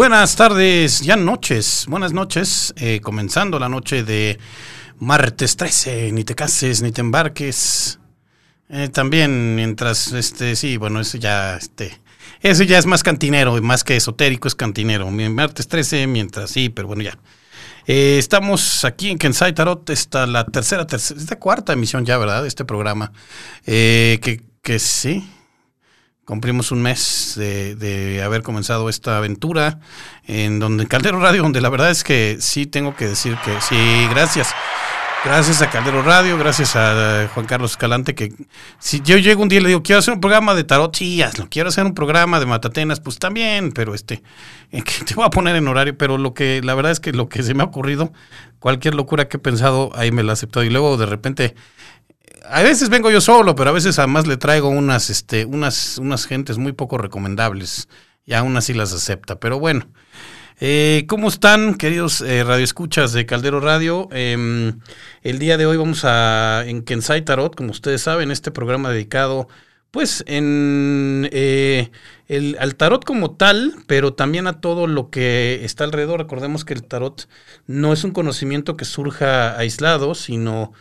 buenas tardes, ya noches, buenas noches, eh, comenzando la noche de martes 13, ni te cases, ni te embarques. Eh, también mientras, este, sí, bueno, eso ya, este, eso ya es más cantinero, más que esotérico, es cantinero. Martes 13, mientras, sí, pero bueno, ya. Eh, estamos aquí en Kensai Tarot, esta la tercera, tercera, esta cuarta emisión ya, ¿verdad? De este programa. que, que sí, cumplimos un mes de, haber comenzado esta aventura en donde Caldero Radio, donde la verdad es que sí tengo que decir que sí, gracias. Gracias a Caldero Radio, gracias a Juan Carlos Escalante, que si yo llego un día y le digo, quiero hacer un programa de tarot, sí, hazlo, quiero hacer un programa de matatenas, pues también, pero este, te voy a poner en horario, pero lo que, la verdad es que lo que se me ha ocurrido, cualquier locura que he pensado, ahí me la he aceptado, y luego de repente a veces vengo yo solo, pero a veces además le traigo unas, este, unas, unas gentes muy poco recomendables y aún así las acepta. Pero bueno, eh, ¿cómo están, queridos eh, radioescuchas de Caldero Radio? Em, el día de hoy vamos a, en Kensai Tarot, como ustedes saben, este programa dedicado, pues, en eh, el, al tarot como tal, pero también a todo lo que está alrededor. Recordemos que el tarot no es un conocimiento que surja aislado, sino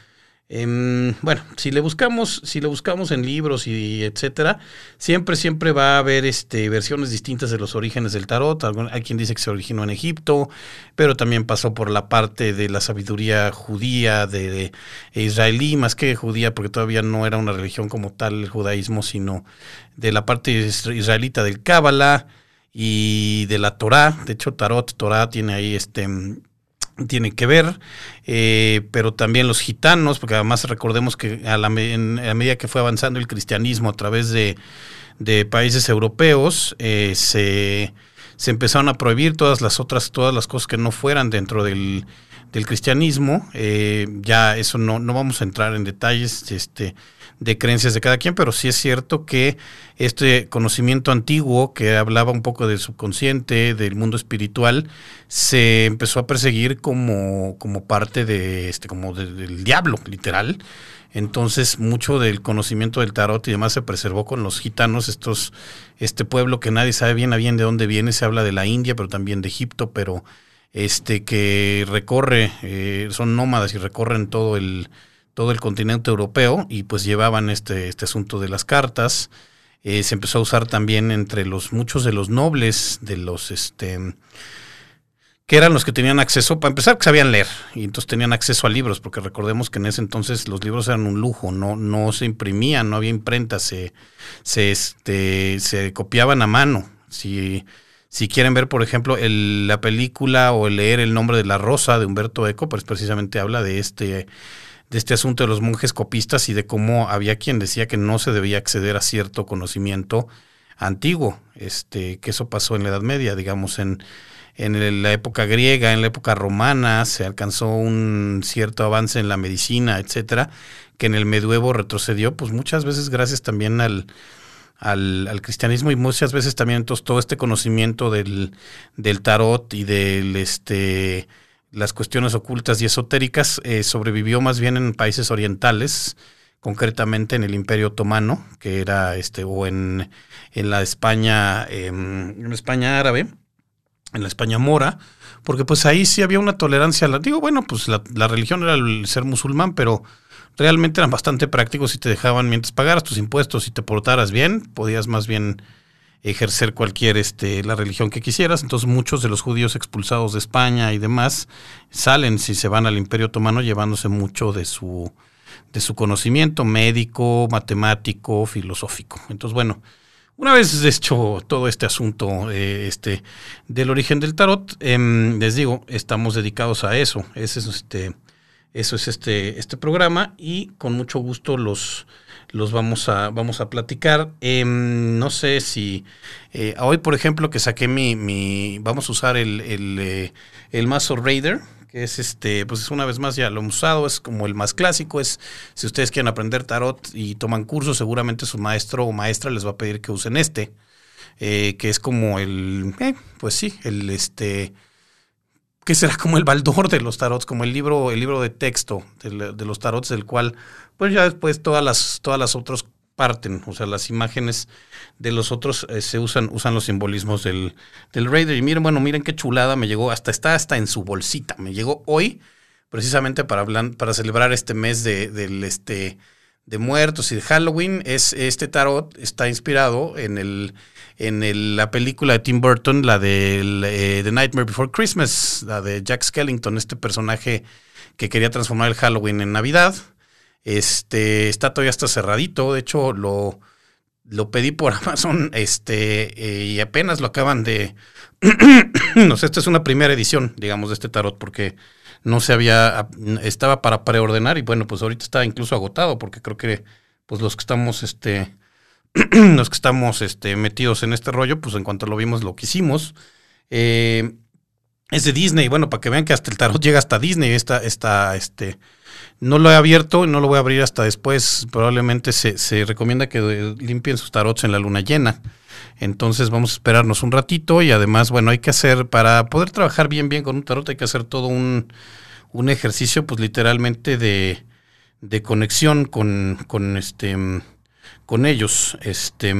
Em, bueno, si le buscamos, si le buscamos en libros y etcétera, siempre, siempre va a haber este, versiones distintas de los orígenes del tarot. Hay quien dice que se originó en Egipto, pero también pasó por la parte de la sabiduría judía, de, israelí, más que judía, porque todavía no era una religión como tal el judaísmo, sino de la parte israelita del Cábala y de la Torá. De hecho, tarot, Torá tiene ahí este tiene que ver, eh, pero también los gitanos, porque además recordemos que a, la, medida que fue avanzando el cristianismo a través de, países europeos, eh, se, se, empezaron a prohibir todas las otras, todas las cosas que no fueran dentro del, cristianismo. Eh, ya eso no, no vamos a entrar en detalles, este, de creencias de cada quien, pero sí es cierto que este conocimiento antiguo que hablaba un poco del subconsciente, del mundo espiritual, se empezó a perseguir como, como parte de este, como del diablo, literal. Entonces, mucho del conocimiento del tarot y demás se preservó con los gitanos, estos, este pueblo que nadie sabe bien a bien de dónde viene, se habla de la India, pero también de Egipto, pero este que recorre, eh, son nómadas y recorren todo el, todo el continente europeo y pues llevaban este, este asunto de las cartas. Eh, se empezó a usar también entre los muchos de los nobles, de los este que eran los que tenían acceso, para empezar, que sabían leer, y entonces tenían acceso a libros, porque recordemos que en ese entonces los libros eran un lujo, no, no se imprimían, no había imprenta, se, se, este, se copiaban a mano. Si, si quieren ver, por ejemplo, la película o leer El nombre de la rosa de Humberto Eco, pues precisamente habla de este de este asunto de los monjes copistas y de cómo había quien decía que no se debía acceder a cierto conocimiento antiguo, este, que eso pasó en la Edad Media, digamos, en, en la época griega, en la época romana, se alcanzó un cierto avance en la medicina, etcétera, que en el medievo retrocedió, pues muchas veces gracias también al, al, al, cristianismo y muchas veces también entonces todo este conocimiento del, del tarot y del este las cuestiones ocultas y esotéricas, eh, sobrevivió más bien en países orientales, concretamente en el Imperio Otomano, que era este, o en, en la España, em, en España árabe, en la España mora, porque pues ahí sí había una tolerancia. La, digo, bueno, pues la, la religión era el ser musulmán, pero realmente eran bastante prácticos y te dejaban, mientras pagaras tus impuestos y te portaras bien, podías más bien ejercer cualquier este la religión que quisieras. Entonces muchos de los judíos expulsados de España y demás salen si se van al Imperio Otomano llevándose mucho de su de su conocimiento médico, matemático, filosófico. Entonces, bueno, una vez hecho todo este asunto eh, este, del origen del tarot, em, les digo, estamos dedicados a eso. Ese es este, eso es este, este programa y con mucho gusto los, los vamos a, vamos a platicar. Em, no sé si eh, hoy, por ejemplo, que saqué mi, vamos a usar el, el, eh, el Mazo Raider, que es este, pues es una vez más ya lo hemos usado, es como el más clásico, es si ustedes quieren aprender tarot y toman cursos, seguramente su maestro o maestra les va a pedir que usen este, eh, que es como el, pues sí, el este que será como el baldor de los tarots, como el libro, el libro de texto de, los tarots, del cual, pues ya después todas las, todas las otras parten, o sea, las imágenes de los otros eh, se usan, usan los simbolismos del, del Raider. Y miren, bueno, miren qué chulada me llegó, hasta está hasta en su bolsita, me llegó hoy, precisamente para, para celebrar este mes de, del este de muertos y de Halloween. Es, este tarot está inspirado en el en la película de Tim Burton, la de eh, The Nightmare Before Christmas, la de Jack Skellington, este personaje que quería transformar el Halloween en Navidad. Este está todavía está cerradito, de hecho lo, lo pedí por Amazon, este, eh, y apenas lo acaban de. no sé, esta es una primera edición, digamos, de este tarot, porque no se había, estaba para preordenar, y bueno, pues ahorita está incluso agotado, porque creo que pues los que estamos, este, los que estamos este, metidos en este rollo, pues en cuanto lo vimos lo quisimos. Eh, es de Disney, bueno, para que vean que hasta el tarot llega hasta Disney, esta, esta, este, no lo he abierto, no lo voy a abrir hasta después, probablemente se, se recomienda que limpien sus tarots en la luna llena. Entonces vamos a esperarnos un ratito y además, bueno, hay que hacer, para poder trabajar bien, bien con un tarot, hay que hacer todo un, un ejercicio, pues literalmente de, de conexión con, con este con ellos. Este,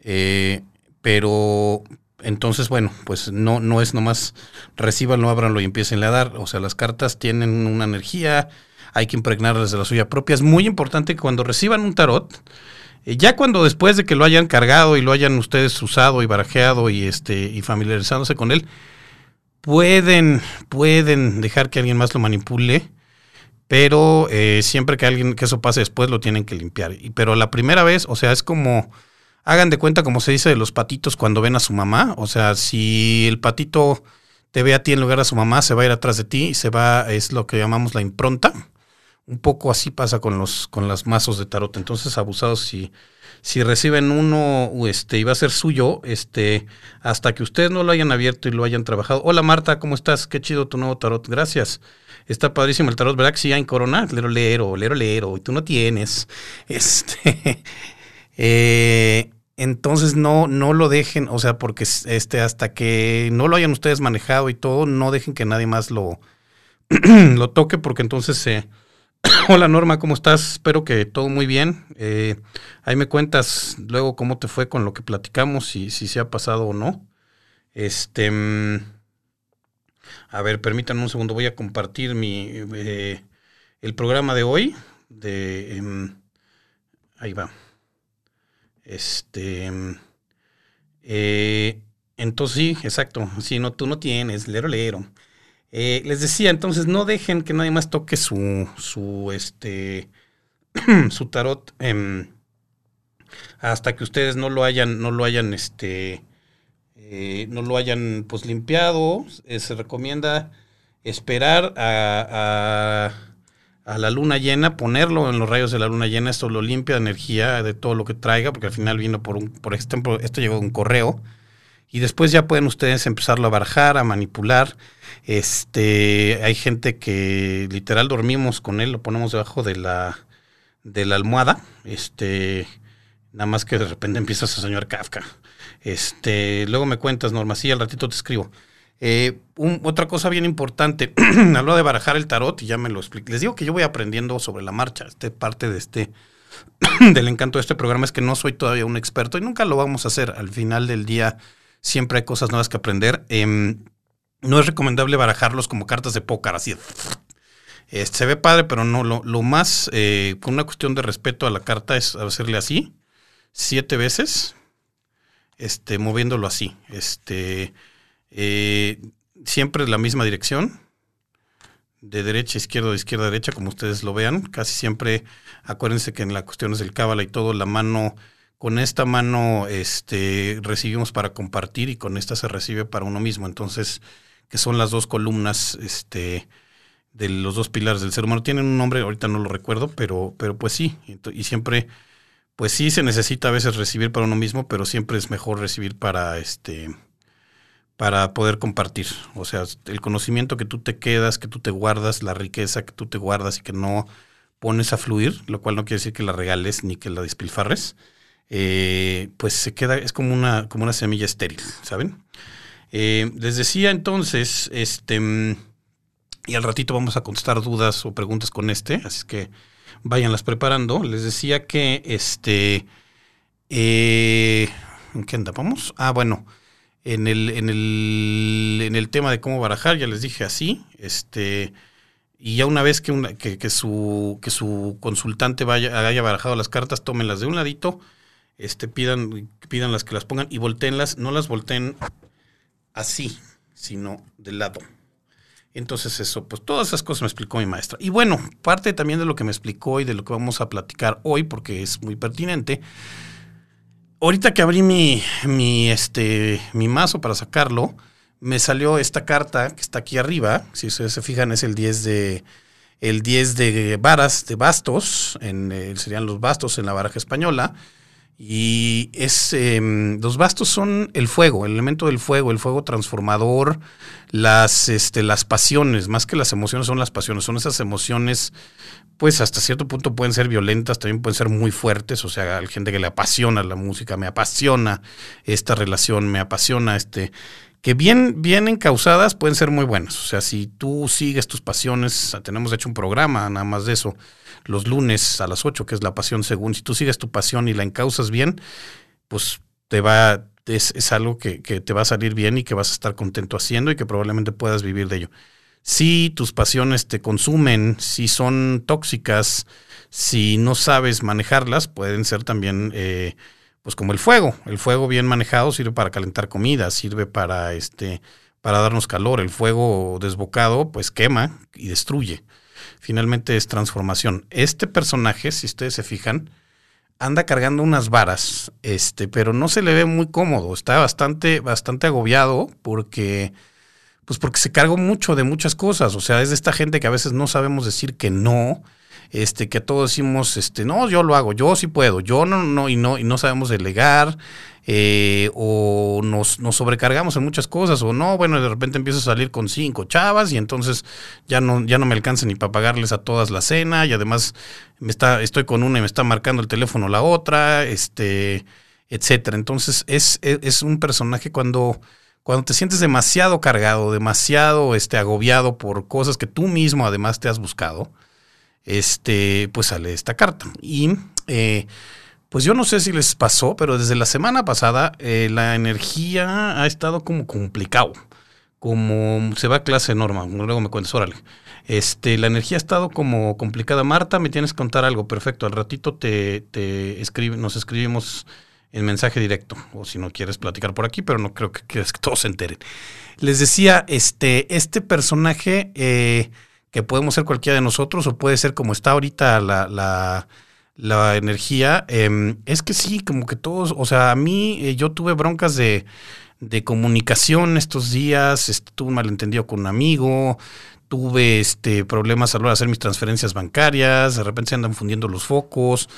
eh, pero entonces, bueno, pues no, no es nomás recibanlo, ábranlo y empiecen a dar. O sea, las cartas tienen una energía, hay que impregnarlas de la suya propia. Es muy importante que cuando reciban un tarot, ya cuando después de que lo hayan cargado y lo hayan ustedes usado y barajeado y este y familiarizándose con él, pueden, pueden dejar que alguien más lo manipule pero eh, siempre que alguien que eso pase después lo tienen que limpiar. Y, pero la primera vez, o sea, es como, hagan de cuenta como se dice de los patitos cuando ven a su mamá, o sea, si el patito te ve a ti en lugar de a su mamá, se va a ir atrás de ti y se va, es lo que llamamos la impronta. Un poco así pasa con los, con las mazos de tarot. Entonces, abusados, si, si reciben uno este, y va a ser suyo, este, hasta que ustedes no lo hayan abierto y lo hayan trabajado. Hola Marta, ¿cómo estás? Qué chido tu nuevo tarot. Gracias. Está padrísimo el tarot, ¿verdad? Que sí hay en Corona, lero, lero, lero, lero, y tú no tienes. Este. Eh, entonces no, no lo dejen, o sea, porque este, hasta que no lo hayan ustedes manejado y todo, no dejen que nadie más lo, lo toque, porque entonces se. Hola Norma, ¿cómo estás? Espero que todo muy bien. Eh, ahí me cuentas luego cómo te fue con lo que platicamos y si se ha pasado o no. Este. Mm, a ver, permítanme un segundo, voy a compartir mi eh, el programa de hoy. De, em, ahí va. Este. Em, eh, entonces sí, exacto. Si no, tú no tienes, lero, lero. Eh, les decía, entonces no dejen que nadie más toque su, su, este, su tarot em, hasta que ustedes no lo hayan, no lo hayan, este, eh, no lo hayan pues limpiado, eh, se recomienda esperar a, a, la luna llena, ponerlo en los rayos de la luna llena, esto lo limpia de energía de todo lo que traiga, porque al final vino por un, por ejemplo, esto llegó de un correo, y después ya pueden ustedes empezarlo a barajar, a manipular. Este, hay gente que literal dormimos con él, lo ponemos debajo de la, de la almohada, este, nada más que de repente empiezas a soñar Kafka. Este, luego me cuentas, Norma, sí, al ratito te escribo. Eh, otra cosa bien importante, habló de barajar el tarot y ya me lo expliqué. Les digo que yo voy aprendiendo sobre la marcha. Este parte de este del encanto de este programa es que no soy todavía un experto y nunca lo vamos a hacer. Al final del día siempre hay cosas nuevas que aprender. Em, no es recomendable barajarlos como cartas de póker, así. Este, se ve padre, pero no. Lo, lo más, eh, una cuestión de respeto a la carta, es hacerle así, siete veces este, moviéndolo así. Este, eh, siempre la misma dirección, de derecha a izquierda, de izquierda a derecha, como ustedes lo vean. Casi siempre, acuérdense que en las cuestiones del cábala y todo, la mano, con esta mano este, recibimos para compartir y con esta se recibe para uno mismo. Entonces, que son las dos columnas este, de los dos pilares del ser humano. Tienen un nombre, ahorita no lo recuerdo, pero, pero pues sí, y siempre pues sí se necesita a veces recibir para uno mismo, pero siempre es mejor recibir para este para poder compartir. O sea, el conocimiento que tú te quedas, que tú te guardas, la riqueza que tú te guardas y que no pones a fluir, lo cual no quiere decir que la regales ni que la despilfarres, eh, pues se queda, es como una, como una semilla estéril, ¿saben? Eh, les decía entonces, este, y al ratito vamos a contestar dudas o preguntas con este, así que váyanlas preparando. Les decía que este. Eh, ¿En qué andamos? Ah, bueno. En el, en el, en el tema de cómo barajar, ya les dije así. Este. Y ya una vez que, una, que, que, su, que su consultante vaya, haya barajado las cartas, tómenlas de un ladito, este, pidan, pidan las que las pongan y volteenlas, no las volteen así, sino de lado. Entonces eso, pues todas esas cosas me explicó mi maestra. Y bueno, parte también de lo que me explicó y de lo que vamos a platicar hoy, porque es muy pertinente. Ahorita que abrí mi, mi, este, mi mazo para sacarlo, me salió esta carta que está aquí arriba. Si ustedes se fijan, es el 10 de, el 10 de varas, de bastos, en, eh, serían los bastos en la baraja española. Y es, em, los bastos son el fuego, el elemento del fuego, el fuego transformador, las, este, las pasiones, más que las emociones son las pasiones, son esas emociones, pues hasta cierto punto pueden ser violentas, también pueden ser muy fuertes, o sea, hay gente que le apasiona la música, me apasiona esta relación, me apasiona este, que bien, bien encausadas pueden ser muy buenas, o sea, si tú sigues tus pasiones, tenemos hecho un programa nada más de eso, los lunes a las 8, que es la pasión según. Si tú sigues tu pasión y la encausas bien, pues te va, es, es algo que, que, te va a salir bien y que vas a estar contento haciendo y que probablemente puedas vivir de ello. Si tus pasiones te consumen, si son tóxicas, si no sabes manejarlas, pueden ser también, eh, pues como el fuego. El fuego bien manejado sirve para calentar comida, sirve para este, para darnos calor. El fuego desbocado, pues quema y destruye finalmente es transformación. Este personaje, si ustedes se fijan, anda cargando unas varas, este, pero no se le ve muy cómodo, está bastante, bastante agobiado porque, pues porque se cargó mucho de muchas cosas, o sea, es de esta gente que a veces no sabemos decir que no, este, que todos decimos, este, no, yo lo hago, yo sí puedo, yo no, no, y no, y no sabemos delegar, eh, o nos, nos, sobrecargamos en muchas cosas, o no, bueno, de repente empiezo a salir con cinco chavas y entonces ya no, ya no me alcanza ni para pagarles a todas la cena, y además me está, estoy con una y me está marcando el teléfono la otra, este, etcétera. Entonces, es, es, es un personaje cuando cuando te sientes demasiado cargado, demasiado este, agobiado por cosas que tú mismo además te has buscado, este, pues sale esta carta. Y eh, pues yo no sé si les pasó, pero desde la semana pasada eh, la energía ha estado como complicado. Como se va a clase norma, luego me cuentas, órale. Este, la energía ha estado como complicada. Marta, me tienes que contar algo, perfecto. Al ratito te, te escribe, nos escribimos en mensaje directo, o si no quieres platicar por aquí, pero no creo que quieres que todos se enteren. Les decía, este, este personaje eh, que podemos ser cualquiera de nosotros o puede ser como está ahorita la, la, energía, eh, es que sí, como que todos, o sea, a mí eh, yo tuve broncas de, de comunicación estos días, este, tuve un malentendido con un amigo, tuve este, problemas a la hora de hacer mis transferencias bancarias, de repente se andan fundiendo los focos.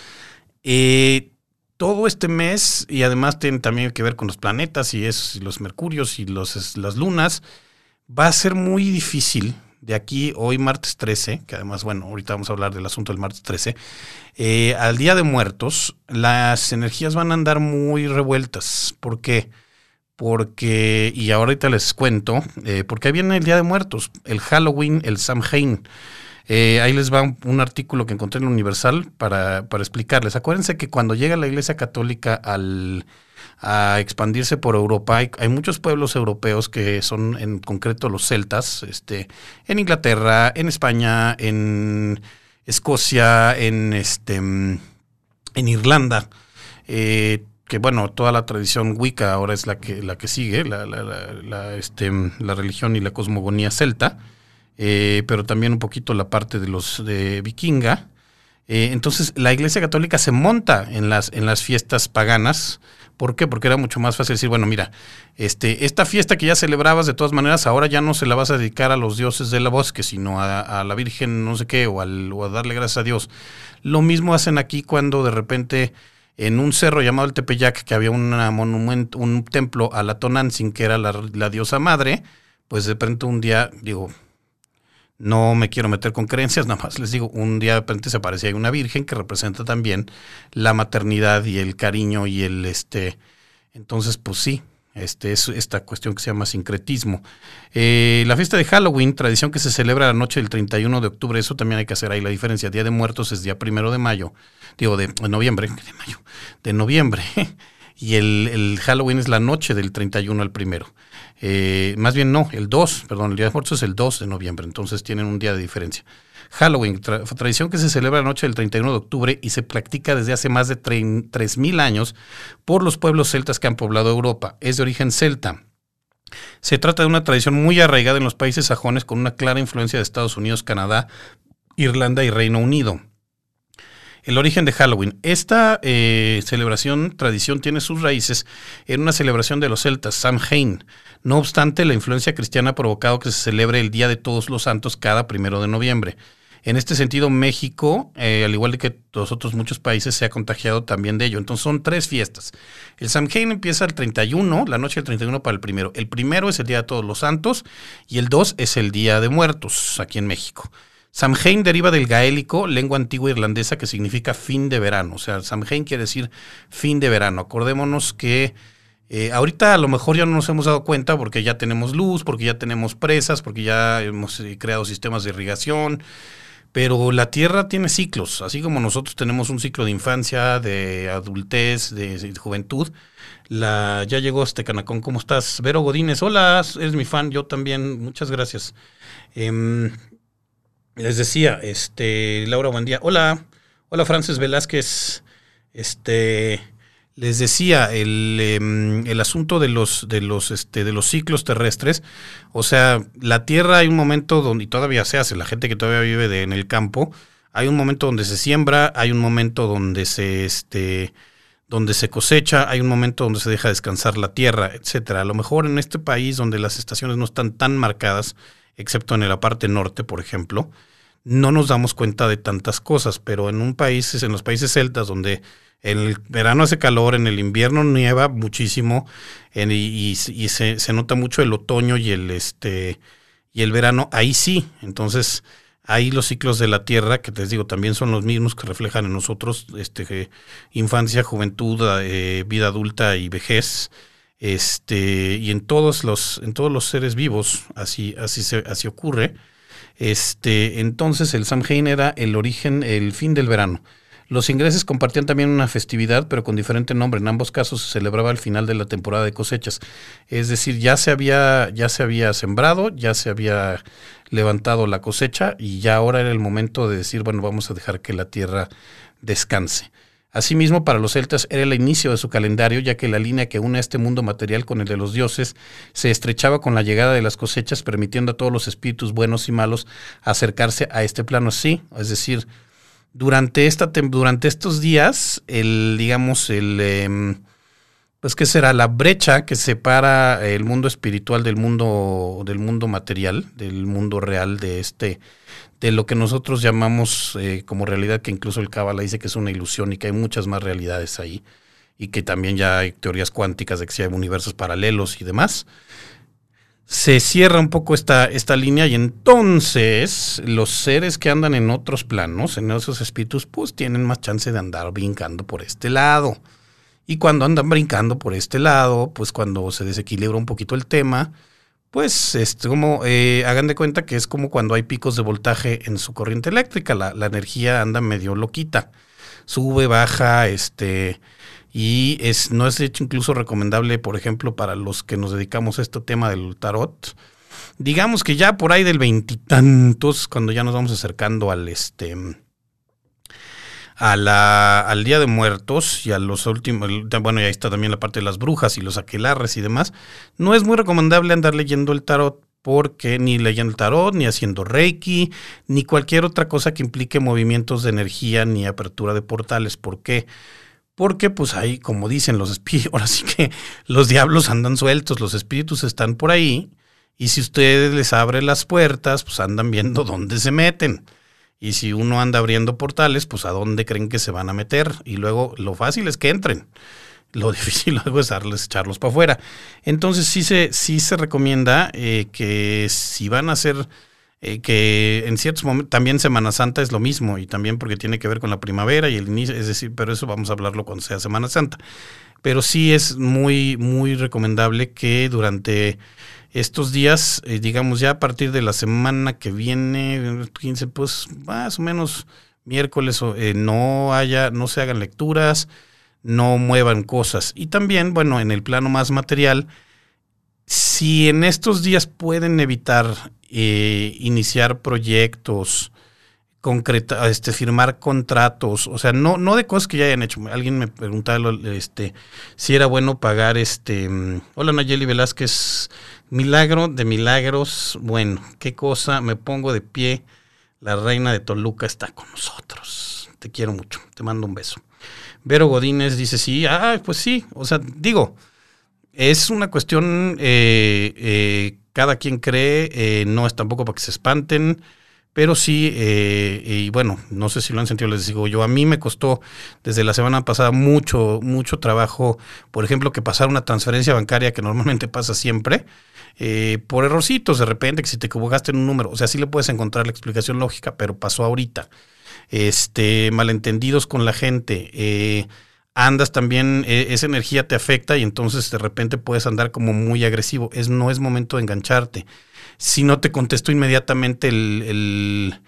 Eh, todo este mes, y además tiene también que ver con los planetas y, es, los mercurios y los, las lunas, va a ser muy difícil de aquí, hoy martes 13, que además, bueno, ahorita vamos a hablar del asunto del martes 13, eh, al Día de Muertos, las energías van a andar muy revueltas. ¿Por qué? Porque, y ahorita les cuento, eh, porque ahí viene el Día de Muertos, el Halloween, el Samhain. Eh, ahí les va un, artículo que encontré en Universal para, para explicarles. Acuérdense que cuando llega la Iglesia Católica al a expandirse por Europa. Hay, muchos pueblos europeos que son en concreto los celtas, este, en Inglaterra, en España, en Escocia, en este en Irlanda. Eh, que bueno, toda la tradición Wicca ahora es la que, la que sigue, la, la, este, religión y la cosmogonía celta, eh, pero también un poquito la parte de los vikinga. Eh, entonces la Iglesia Católica se monta en las, en las fiestas paganas, ¿Por qué? Porque era mucho más fácil decir, bueno, mira, este, esta fiesta que ya celebrabas de todas maneras, ahora ya no se la vas a dedicar a los dioses de la bosque, sino a, la Virgen no sé qué, o, a darle gracias a Dios. Lo mismo hacen aquí cuando de repente en un cerro llamado el Tepeyac, que había una monumento, un templo a la Tonantzin, que era la, la diosa madre, pues de repente un día, digo, no me quiero meter con creencias, nada más les digo, un día de repente se aparecía una virgen que representa también la maternidad y el cariño y el este. Entonces, pues sí, Este, es esta cuestión que se llama sincretismo. Eh, la fiesta de Halloween, tradición que se celebra la noche del 31 de octubre, eso también hay que hacer ahí la diferencia. Día de Muertos es día primero de mayo, digo, de, noviembre, de mayo, de noviembre. y el, Halloween es la noche del 31 al primero. Eh, más bien no, el 2, perdón, el Día de Muertos es el 2 de noviembre, entonces tienen un día de diferencia. Halloween, tradición que se celebra la noche del 31 de octubre y se practica desde hace más de 3.000 años por los pueblos celtas que han poblado Europa. Es de origen celta. Se trata de una tradición muy arraigada en los países sajones con una clara influencia de Estados Unidos, Canadá, Irlanda y Reino Unido. El origen de Halloween. Esta eh, celebración, tradición, tiene sus raíces en una celebración de los celtas, Samhain. No obstante, la influencia cristiana ha provocado que se celebre el Día de Todos los Santos cada primero de noviembre. En este sentido, México, eh, al igual que los otros muchos países, se ha contagiado también de ello. Entonces son tres fiestas. El Samhain empieza el 31, la noche del 31 para el primero. El primero es el Día de Todos los Santos y el 2 es el Día de Muertos aquí en México. Samhain deriva del gaélico, lengua antigua irlandesa que significa fin de verano. O sea, Samhain quiere decir fin de verano. Acordémonos que eh, ahorita a lo mejor ya no nos hemos dado cuenta porque ya tenemos luz, porque ya tenemos presas, porque ya hemos eh, creado sistemas de irrigación, pero la Tierra tiene ciclos, así como nosotros tenemos un ciclo de infancia, de adultez, de, juventud. La, ya llegó este Canacón, ¿cómo estás? Vero Godínez, hola, eres mi fan, yo también, muchas gracias. Em, les decía, este, Laura, buen día. Hola, hola Francis Velázquez, este, les decía, el, em, el, asunto de los, de, los, este, de los ciclos terrestres, o sea, la Tierra hay un momento donde todavía se hace, la gente que todavía vive en el campo, hay un momento donde se siembra, hay un momento donde se, este, donde se cosecha, hay un momento donde se deja descansar la tierra, etcétera. A lo mejor en este país donde las estaciones no están tan marcadas, excepto en la parte norte, por ejemplo, no nos damos cuenta de tantas cosas, pero en un país, en los países celtas, donde en el verano hace calor, en el invierno nieva muchísimo y, se, nota mucho el otoño y el este y el verano. Ahí sí, entonces ahí los ciclos de la Tierra, que les digo, también son los mismos que reflejan en nosotros este, infancia, juventud, eh, vida adulta y vejez. Este, y en todos los, en todos los seres vivos, así, así, se, así ocurre. Este, entonces el Samhain era el origen, el fin del verano. Los ingleses compartían también una festividad, pero con diferente nombre. En ambos casos se celebraba al final de la temporada de cosechas. Es decir, ya se había, ya se había sembrado, ya se había levantado la cosecha y ya ahora era el momento de decir, bueno, vamos a dejar que la tierra descanse. Asimismo, para los celtas era el inicio de su calendario, ya que la línea que une este mundo material con el de los dioses se estrechaba con la llegada de las cosechas, permitiendo a todos los espíritus buenos y malos acercarse a este plano. Sí, es decir, durante, esta, durante estos días, el, digamos, el, em, pues, ¿qué será? La brecha que separa el mundo espiritual del mundo, del mundo material, del mundo real, de este, de lo que nosotros llamamos eh, como realidad, que incluso el Kabbalah dice que es una ilusión y que hay muchas más realidades ahí, y que también ya hay teorías cuánticas de que hay universos paralelos y demás se cierra un poco esta, esta línea y entonces los seres que andan en otros planos, en esos espíritus, pues tienen más chance de andar brincando por este lado. Y cuando andan brincando por este lado, pues cuando se desequilibra un poquito el tema, pues es como, eh, hagan de cuenta que es como cuando hay picos de voltaje en su corriente eléctrica, la, la energía anda medio loquita, sube, baja, este, y es, no es hecho incluso recomendable, por ejemplo, para los que nos dedicamos a este tema del tarot. Digamos que ya por ahí del veintitantos, cuando ya nos vamos acercando al este a la, al Día de Muertos y a los últimos, bueno, y ahí está también la parte de las brujas y los aquelarres y demás, no es muy recomendable andar leyendo el tarot porque ni leyendo el tarot, ni haciendo reiki, ni cualquier otra cosa que implique movimientos de energía ni apertura de portales. ¿Por qué? Porque pues ahí, como dicen los espíritus, ahora sí que los diablos andan sueltos, los espíritus están por ahí, y si ustedes les abren las puertas, pues andan viendo dónde se meten. Y si uno anda abriendo portales, pues a dónde creen que se van a meter. Y luego lo fácil es que entren. Lo difícil es darles, echarlos para afuera. Entonces sí se, sí se recomienda eh, que si van a hacer eh, que en ciertos momentos también Semana Santa es lo mismo y también porque tiene que ver con la primavera y el inicio, es decir, pero eso vamos a hablarlo cuando sea Semana Santa. Pero sí es muy, muy recomendable que durante estos días, eh, digamos ya a partir de la semana que viene, 15, pues más o menos miércoles, eh, no haya, no se hagan lecturas, no muevan cosas. Y también, bueno, en el plano más material, si en estos días pueden evitar eh, iniciar proyectos, concreta, este, firmar contratos, o sea, no, no de cosas que ya hayan hecho. Alguien me preguntaba este, si era bueno pagar este. Mm, hola Nayeli Velázquez, milagro de milagros. Bueno, qué cosa, me pongo de pie. La reina de Toluca está con nosotros. Te quiero mucho, te mando un beso. Vero Godínez dice, sí, ah, pues sí, o sea, digo, es una cuestión eh, eh, cada quien cree, eh, no es tampoco para que se espanten, pero sí, eh, y bueno, no sé si lo han sentido, les digo yo, a mí me costó desde la semana pasada mucho, mucho trabajo, por ejemplo, que pasar una transferencia bancaria que normalmente pasa siempre, eh, por errorcitos de repente, que si te equivocaste en un número, o sea, sí le puedes encontrar la explicación lógica, pero pasó ahorita. Este, malentendidos con la gente, andas también, e, esa energía te afecta y entonces de repente puedes andar como muy agresivo. Es, no es momento de engancharte. Si no te contesto inmediatamente el,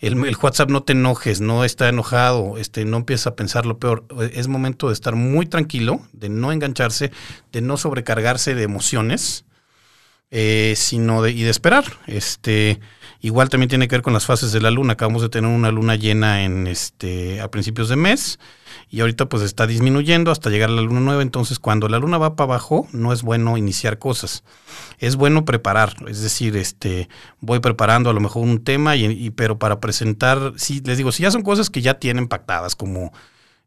el, WhatsApp, no te enojes, no está enojado, este, no empiezas a pensar lo peor. Es momento de estar muy tranquilo, de no engancharse, de no sobrecargarse de emociones, eh, sino de, y de esperar. Este, igual también tiene que ver con las fases de la luna. Acabamos de tener una luna llena en este, a principios de mes y ahorita pues está disminuyendo hasta llegar a la luna nueva, entonces cuando la luna va para abajo no es bueno iniciar cosas, es bueno preparar, es decir, este voy preparando a lo mejor un tema, y, pero para presentar, sí, les digo, si ya son cosas que ya tienen pactadas, como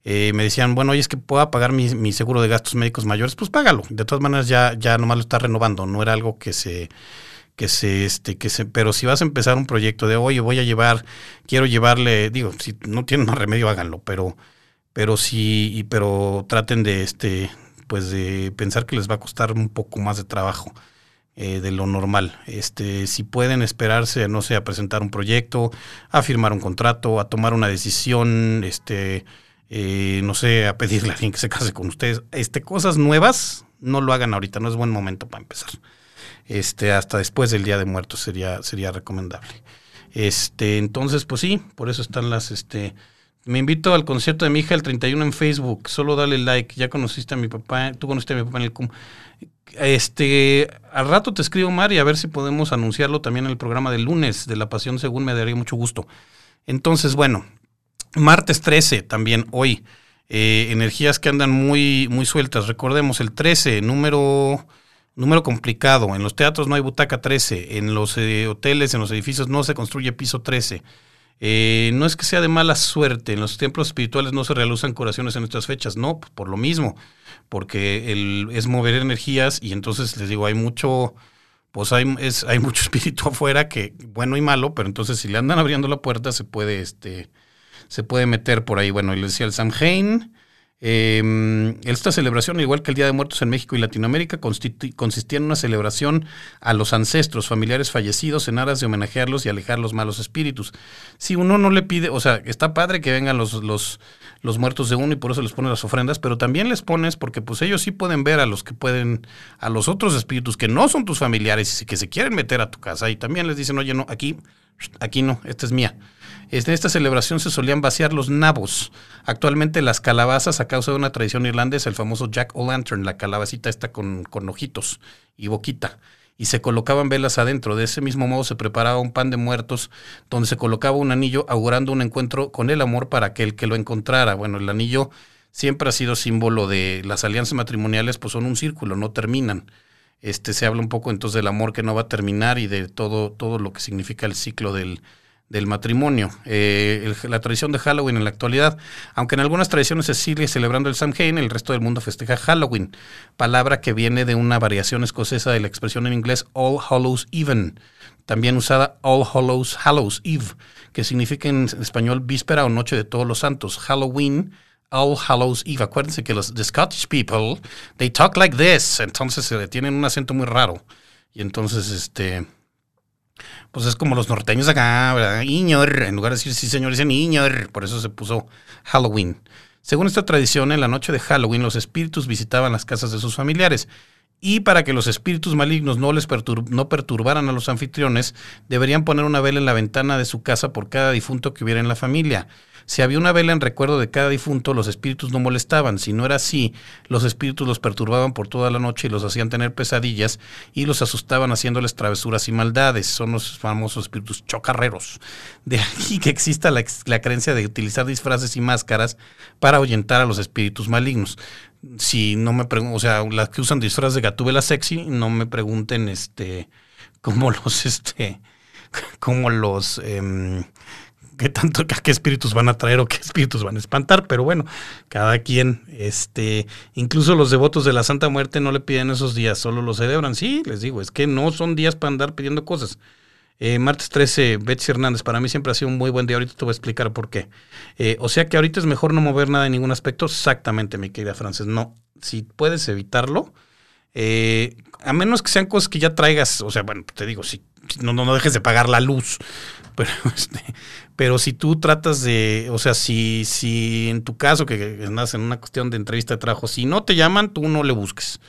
eh, me decían, bueno, oye, es que pueda pagar mi, seguro de gastos médicos mayores, pues págalo, de todas maneras ya, ya nomás lo está renovando, no era algo que se que se, este, que se, pero si vas a empezar un proyecto de, oye, voy a llevar, quiero llevarle, digo, si no tienen más remedio, háganlo, pero pero sí, pero traten de este, pues de pensar que les va a costar un poco más de trabajo eh, de lo normal. Este, si pueden esperarse, no sé, a presentar un proyecto, a firmar un contrato, a tomar una decisión, este, eh, no sé, a pedirle a alguien que se case con ustedes, este, cosas nuevas, no lo hagan ahorita, no es buen momento para empezar. Este, hasta después del Día de Muertos sería, sería recomendable. Este, entonces, pues sí, por eso están las, este, me invito al concierto de mi hija el 31 en Facebook. Solo dale like. Ya conociste a mi papá. Tú conociste a mi papá en el CUM. Este, al rato te escribo, Mari, a ver si podemos anunciarlo también en el programa del lunes de La Pasión Según. Me daría mucho gusto. Entonces, bueno, martes 13 también hoy. Eh, energías que andan muy, muy sueltas. Recordemos el 13, número, número complicado. En los teatros no hay butaca 13. En los eh, hoteles, en los edificios no se construye piso 13. Eh, no es que sea de mala suerte, en los templos espirituales no se realizan curaciones en estas fechas, no, por lo mismo, porque el, es mover energías y entonces les digo, hay mucho, pues hay, es, hay mucho espíritu afuera que, bueno y malo, pero entonces si le andan abriendo la puerta se puede, este, se puede meter por ahí. Bueno, y les decía el Samhain, eh, esta celebración, igual que el Día de Muertos en México y Latinoamérica, consistía en una celebración a los ancestros, familiares fallecidos, en aras de homenajearlos y alejar los malos espíritus. Si uno no le pide, o sea, está padre que vengan los, los, muertos de uno y por eso les pones las ofrendas, pero también les pones porque pues ellos sí pueden ver a los que pueden, a los otros espíritus que no son tus familiares y que se quieren meter a tu casa y también les dicen, oye, no, aquí, aquí no, esta es mía. En esta celebración se solían vaciar los nabos. Actualmente las calabazas, a causa de una tradición irlandesa, el famoso Jack O'Lantern, la calabacita está con, con ojitos y boquita y se colocaban velas adentro. De ese mismo modo se preparaba un pan de muertos donde se colocaba un anillo augurando un encuentro con el amor para aquel que lo encontrara. Bueno, el anillo siempre ha sido símbolo de las alianzas matrimoniales, pues son un círculo, no terminan. Este se habla un poco entonces del amor que no va a terminar y de todo, todo lo que significa el ciclo del, del matrimonio. Eh, la tradición de Halloween en la actualidad, aunque en algunas tradiciones se sigue celebrando el Samhain, el resto del mundo festeja Halloween, palabra que viene de una variación escocesa de la expresión en inglés All Hallows Even, también usada All Hallows Hallows Eve, que significa en español víspera o noche de todos los santos. Halloween All Hallows Eve. Acuérdense que los the Scottish people, they talk like this. Entonces tienen un acento muy raro. Y entonces, este, Pues es como los norteños acá, ¿verdad? Iñor, en lugar de decir sí señor, dicen Iñor, por eso se puso Halloween. Según esta tradición, en la noche de Halloween los espíritus visitaban las casas de sus familiares y para que los espíritus malignos no les no perturbaran a los anfitriones, deberían poner una vela en la ventana de su casa por cada difunto que hubiera en la familia. Si había una vela en recuerdo de cada difunto, los espíritus no molestaban. Si no era así, los espíritus los perturbaban por toda la noche y los hacían tener pesadillas y los asustaban haciéndoles travesuras y maldades. Son los famosos espíritus chocarreros. De aquí que exista la, creencia de utilizar disfraces y máscaras para ahuyentar a los espíritus malignos si no me pregunto, o sea, las que usan disfraz de gatúbela sexy, no me pregunten, este, cómo los, este, cómo los, eh, qué tanto, qué espíritus van a traer o qué espíritus van a espantar, pero bueno, cada quien, este, incluso los devotos de la Santa Muerte no le piden esos días, solo los celebran. Sí, les digo, es que no son días para andar pidiendo cosas. Eh, martes 13, Betsy Hernández, para mí siempre ha sido un muy buen día. Ahorita te voy a explicar por qué. Eh, o sea que ahorita es mejor no mover nada en ningún aspecto. Exactamente, mi querida Frances. No, si puedes evitarlo, eh, a menos que sean cosas que ya traigas, o sea, bueno, te digo, si no, no, dejes de pagar la luz, pero, este, pero si tú tratas de, o sea, si, si en tu caso, que andas en una cuestión de entrevista de trabajo, si no te llaman, tú no le busques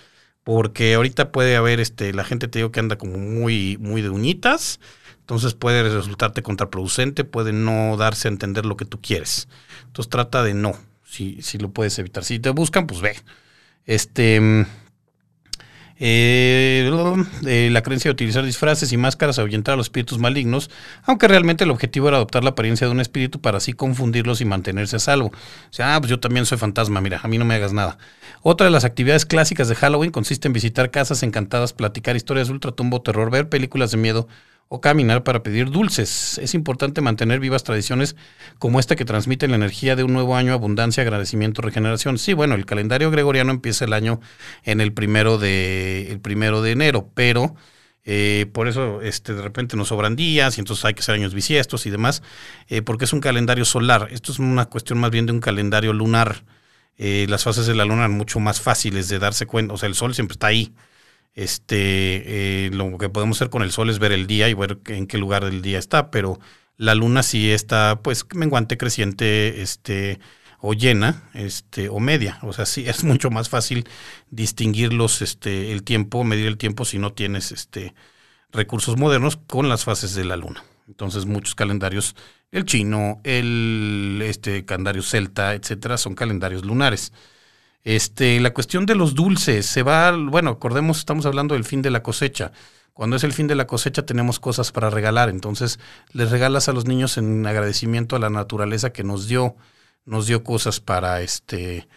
porque ahorita puede haber, este, la gente te digo que anda como muy, muy de uñitas, entonces puede resultarte contraproducente, puede no darse a entender lo que tú quieres. Entonces trata de no, si, si lo puedes evitar. Si te buscan, pues ve. Este. Eh, eh, la creencia de utilizar disfraces y máscaras ahuyentar a los espíritus malignos, aunque realmente el objetivo era adoptar la apariencia de un espíritu para así confundirlos y mantenerse a salvo. O sea, ah, pues yo también soy fantasma, mira, a mí no me hagas nada. Otra de las actividades clásicas de Halloween consiste en visitar casas encantadas, platicar historias de ultratumbo, terror, ver películas de miedo, o caminar para pedir dulces. Es importante mantener vivas tradiciones como esta que transmite la energía de un nuevo año, abundancia, agradecimiento, regeneración. Sí, bueno, el calendario gregoriano empieza el año en el primero de, el primero de enero, pero eh, por eso este, de repente nos sobran días y entonces hay que hacer años bisiestos y demás, eh, porque es un calendario solar. Esto es una cuestión más bien de un calendario lunar. Eh, las fases de la luna son mucho más fáciles de darse cuenta, o sea, el sol siempre está ahí este, eh, lo que podemos hacer con el sol es ver el día y ver en qué lugar del día está, pero la luna sí está, pues, menguante, creciente, este, o llena, este, o media. O sea, sí es mucho más fácil distinguir los, este, el tiempo, medir el tiempo si no tienes, este, recursos modernos con las fases de la luna. Entonces, muchos calendarios, el chino, el, este, calendario celta, etcétera, son calendarios lunares. Este, la cuestión de los dulces, se va, bueno, acordemos, estamos hablando del fin de la cosecha. Cuando es el fin de la cosecha tenemos cosas para regalar, entonces les regalas a los niños en agradecimiento a la naturaleza que nos dio, nos dio cosas para este,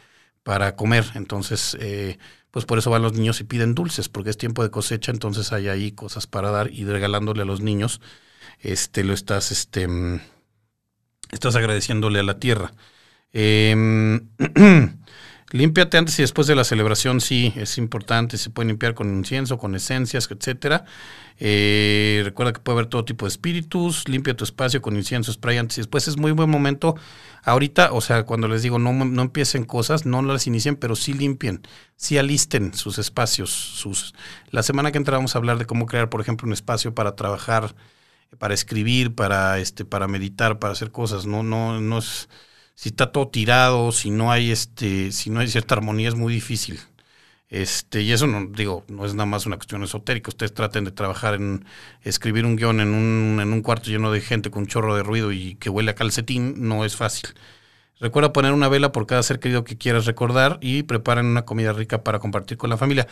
para comer. Entonces, eh, pues por eso van los niños y piden dulces, porque es tiempo de cosecha, entonces hay ahí cosas para dar y regalándole a los niños, este, lo estás, este, mm, estás agradeciéndole a la tierra. Eh, Límpiate antes y después de la celebración, sí, es importante. Se puede limpiar con incienso, con esencias, etcétera. Eh, recuerda que puede haber todo tipo de espíritus. Limpia tu espacio con incienso, spray antes y después. Es muy buen momento. Ahorita, o sea, cuando les digo no, no empiecen cosas, no las inicien, pero sí limpien, sí alisten sus espacios. Sus... La semana que entra vamos a hablar de cómo crear, por ejemplo, un espacio para trabajar, para escribir, para, este, para meditar, para hacer cosas. No, no, no es si está todo tirado, si no hay este, si no hay cierta armonía, es muy difícil. Este, y eso no, digo, no es nada más una cuestión esotérica. Ustedes traten de trabajar en escribir un guion en un, en un cuarto lleno de gente con un chorro de ruido y que huele a calcetín, no es fácil. Recuerda poner una vela por cada ser querido que quieras recordar y preparen una comida rica para compartir con la familia.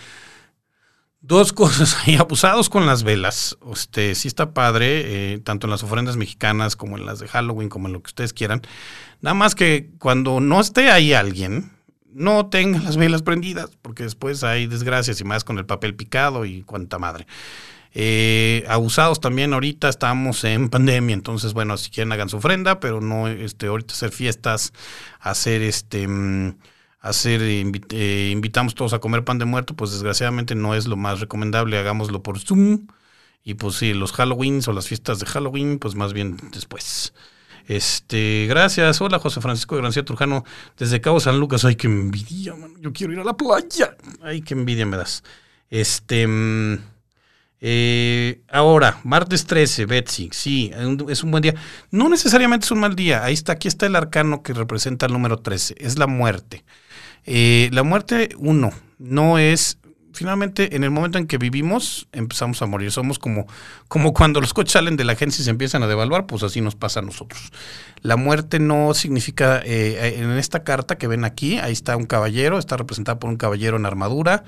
Dos cosas ahí, abusados con las velas. Este, sí está padre, eh, tanto en las ofrendas mexicanas como en las de Halloween, como en lo que ustedes quieran. Nada más que cuando no esté ahí alguien, no tengan las velas prendidas, porque después hay desgracias y más con el papel picado y cuanta madre. Eh, abusados también ahorita estamos en pandemia, entonces bueno, si quieren hagan su ofrenda, pero no este ahorita hacer fiestas, hacer este mm, hacer, eh, invitamos todos a comer pan de muerto, pues desgraciadamente no es lo más recomendable, hagámoslo por Zoom. Y pues sí, los Halloweens o las fiestas de Halloween, pues más bien después. Este, gracias. Hola, José Francisco de Grancia Trujano, desde Cabo San Lucas. Ay, qué envidia, man. Yo quiero ir a la playa. Ay, qué envidia me das. Este, mm, Eh, ahora, martes 13, Betsy, sí, es un buen día. No necesariamente es un mal día. Ahí está, aquí está el arcano que representa el número 13, es la muerte. Eh, la muerte, uno, no es finalmente en el momento en que vivimos empezamos a morir. Somos como, como cuando los coches salen de la agencia y se empiezan a devaluar, pues así nos pasa a nosotros. La muerte no significa, eh, en esta carta que ven aquí, ahí está un caballero, está representado por un caballero en armadura,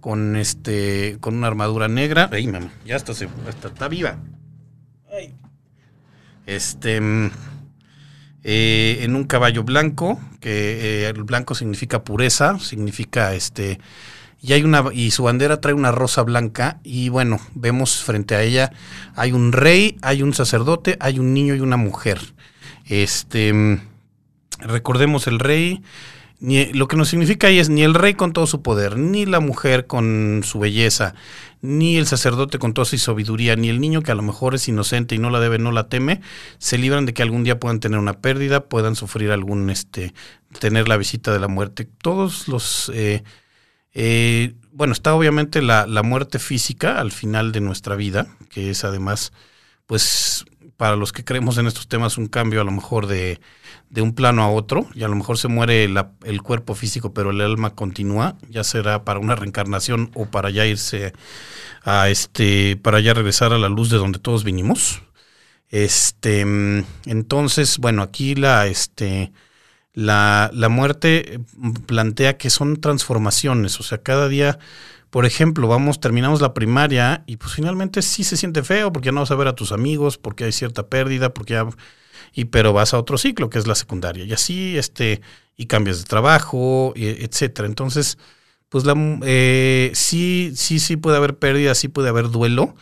con este, con una armadura negra. Ay, mamá, ya está, está, viva. Este, mm, eh, en un caballo blanco, que eh, el blanco significa pureza, significa este y hay una y su bandera trae una rosa blanca y bueno, vemos frente a ella hay un rey, hay un sacerdote, hay un niño y una mujer. Este recordemos el rey ni, lo que nos significa ahí es ni el rey con todo su poder, ni la mujer con su belleza, ni el sacerdote con toda su sabiduría, ni el niño que a lo mejor es inocente y no la debe, no la teme, se libran de que algún día puedan tener una pérdida, puedan sufrir algún, este, tener la visita de la muerte. Todos los eh, eh, bueno, está obviamente la, muerte física al final de nuestra vida, que es además, pues, para los que creemos en estos temas, un cambio a lo mejor de, un plano a otro, y a lo mejor se muere el cuerpo físico, pero el alma continúa, ya será para una reencarnación o para ya irse a este, para ya regresar a la luz de donde todos vinimos. Este, entonces, bueno, aquí la, este, la, la muerte plantea que son transformaciones, o sea, cada día por ejemplo, vamos, terminamos la primaria y pues finalmente sí se siente feo porque ya no vas a ver a tus amigos, porque hay cierta pérdida, porque ya, y pero vas a otro ciclo que es la secundaria y así, este, y cambias de trabajo, etcétera. Entonces, pues la, eh, sí, sí, sí puede haber pérdida, sí puede haber duelo,